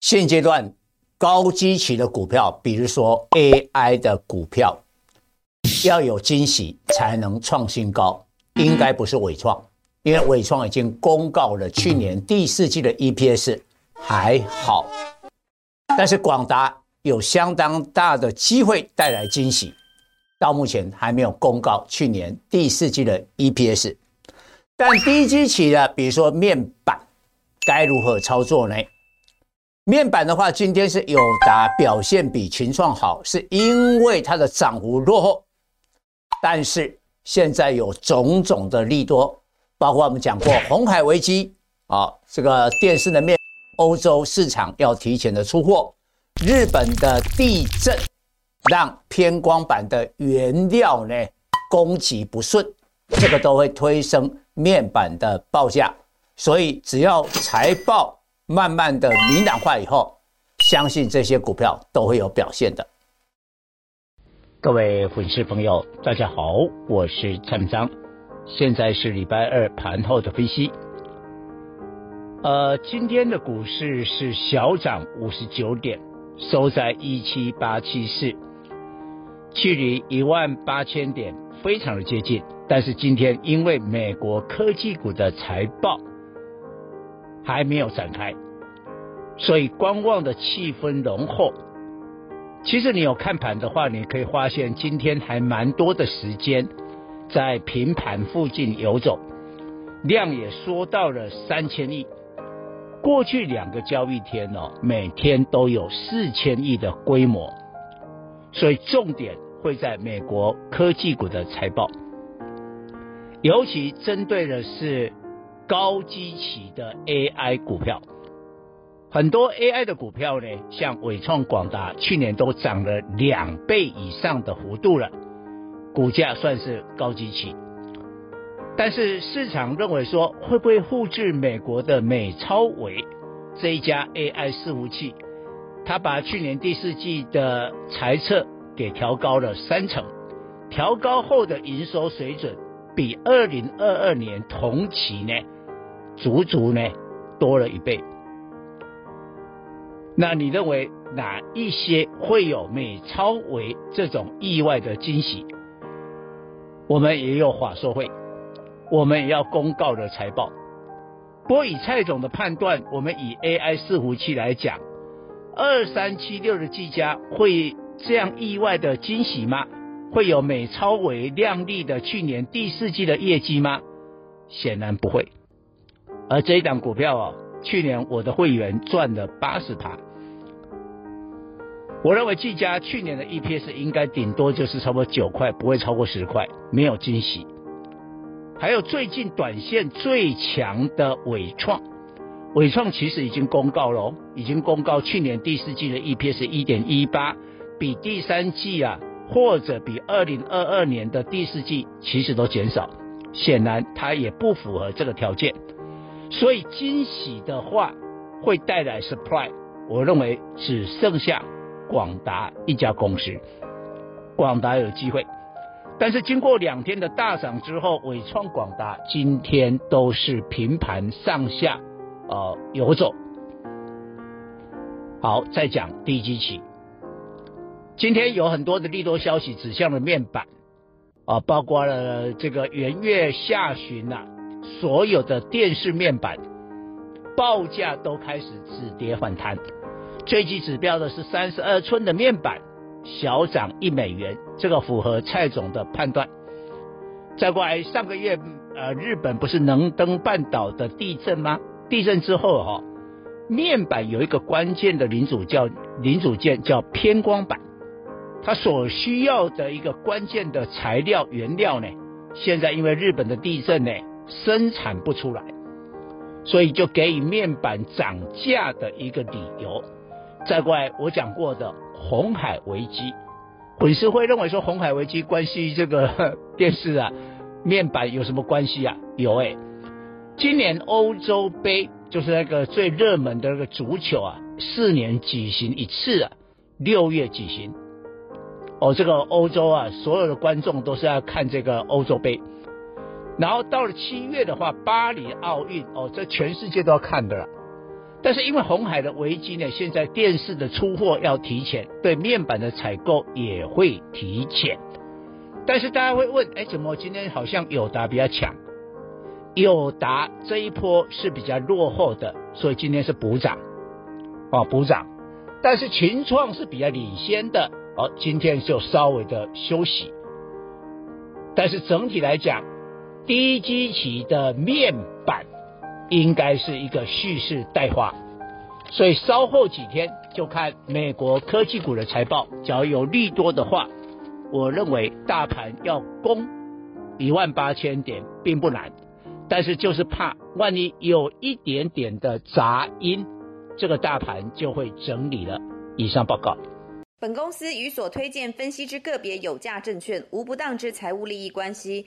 现阶段高基期的股票，比如说 AI 的股票，要有惊喜才能创新高，应该不是伟创，因为伟创已经公告了去年第四季的 EPS 还好，但是广达有相当大的机会带来惊喜，到目前还没有公告去年第四季的 EPS，但低基期的，比如说面板，该如何操作呢？面板的话，今天是友达表现比群创好，是因为它的涨幅落后。但是现在有种种的利多，包括我们讲过红海危机啊，这个电视的面，欧洲市场要提前的出货，日本的地震让偏光板的原料呢供给不顺，这个都会推升面板的报价。所以只要财报。慢慢的明朗化以后，相信这些股票都会有表现的。各位粉丝朋友，大家好，我是蔡明章，现在是礼拜二盘后的分析。呃，今天的股市是小涨五十九点，收在一七八七四，距离一万八千点非常的接近。但是今天因为美国科技股的财报。还没有展开，所以观望的气氛浓厚。其实你有看盘的话，你可以发现今天还蛮多的时间在平盘附近游走，量也缩到了三千亿。过去两个交易天哦，每天都有四千亿的规模，所以重点会在美国科技股的财报，尤其针对的是。高基期的 AI 股票，很多 AI 的股票呢，像伟创、广达，去年都涨了两倍以上的幅度了，股价算是高基期。但是市场认为说，会不会复制美国的美超伟这一家 AI 伺服器？他把去年第四季的财测给调高了三成，调高后的营收水准比二零二二年同期呢，足足呢多了一倍，那你认为哪一些会有美超为这种意外的惊喜？我们也有法说会，我们也要公告的财报。不过以蔡总的判断，我们以 AI 伺服器来讲，二三七六的技嘉会这样意外的惊喜吗？会有美超为亮丽的去年第四季的业绩吗？显然不会。而这一档股票哦，去年我的会员赚了八十趴。我认为技嘉去年的 EPS 应该顶多就是差不多九块，不会超过十块，没有惊喜。还有最近短线最强的伟创，伟创其实已经公告了，已经公告去年第四季的 EPS 一点一八，比第三季啊，或者比二零二二年的第四季其实都减少，显然它也不符合这个条件。所以惊喜的话会带来 surprise，我认为只剩下广达一家公司，广达有机会。但是经过两天的大涨之后，伟创、广达今天都是平盘上下呃游走。好，再讲低基期，今天有很多的利多消息指向了面板啊，包括了这个元月下旬呐、啊。所有的电视面板报价都开始止跌反弹，最具指标的是三十二寸的面板小涨一美元，这个符合蔡总的判断。再过来，上个月呃日本不是能登半岛的地震吗？地震之后哈、哦，面板有一个关键的零组叫零组件叫偏光板，它所需要的一个关键的材料原料呢，现在因为日本的地震呢。生产不出来，所以就给予面板涨价的一个理由。再过来，我讲过的红海危机，粉丝会认为说红海危机关系这个电视啊，面板有什么关系啊？有哎、今年欧洲杯就是那个最热门的那个足球啊，四年举行一次啊，六月举行。哦，这个欧洲啊，所有的观众都是要看这个欧洲杯。然后到了七月的话，巴黎奥运哦，这全世界都要看的了。但是因为红海的危机呢，现在电视的出货要提前，对面板的采购也会提前。但是大家会问，哎，怎么今天好像友达比较强？友达这一波是比较落后的，所以今天是补涨，哦，补涨。但是群创是比较领先的，哦，今天就稍微的休息。但是整体来讲，低基期的面板应该是一个蓄势待发，所以稍后几天就看美国科技股的财报，只要有利多的话，我认为大盘要攻一万八千点并不难，但是就是怕万一有一点点的杂音，这个大盘就会整理了。以上报告。本公司与所推荐分析之个别有价证券无不当之财务利益关系。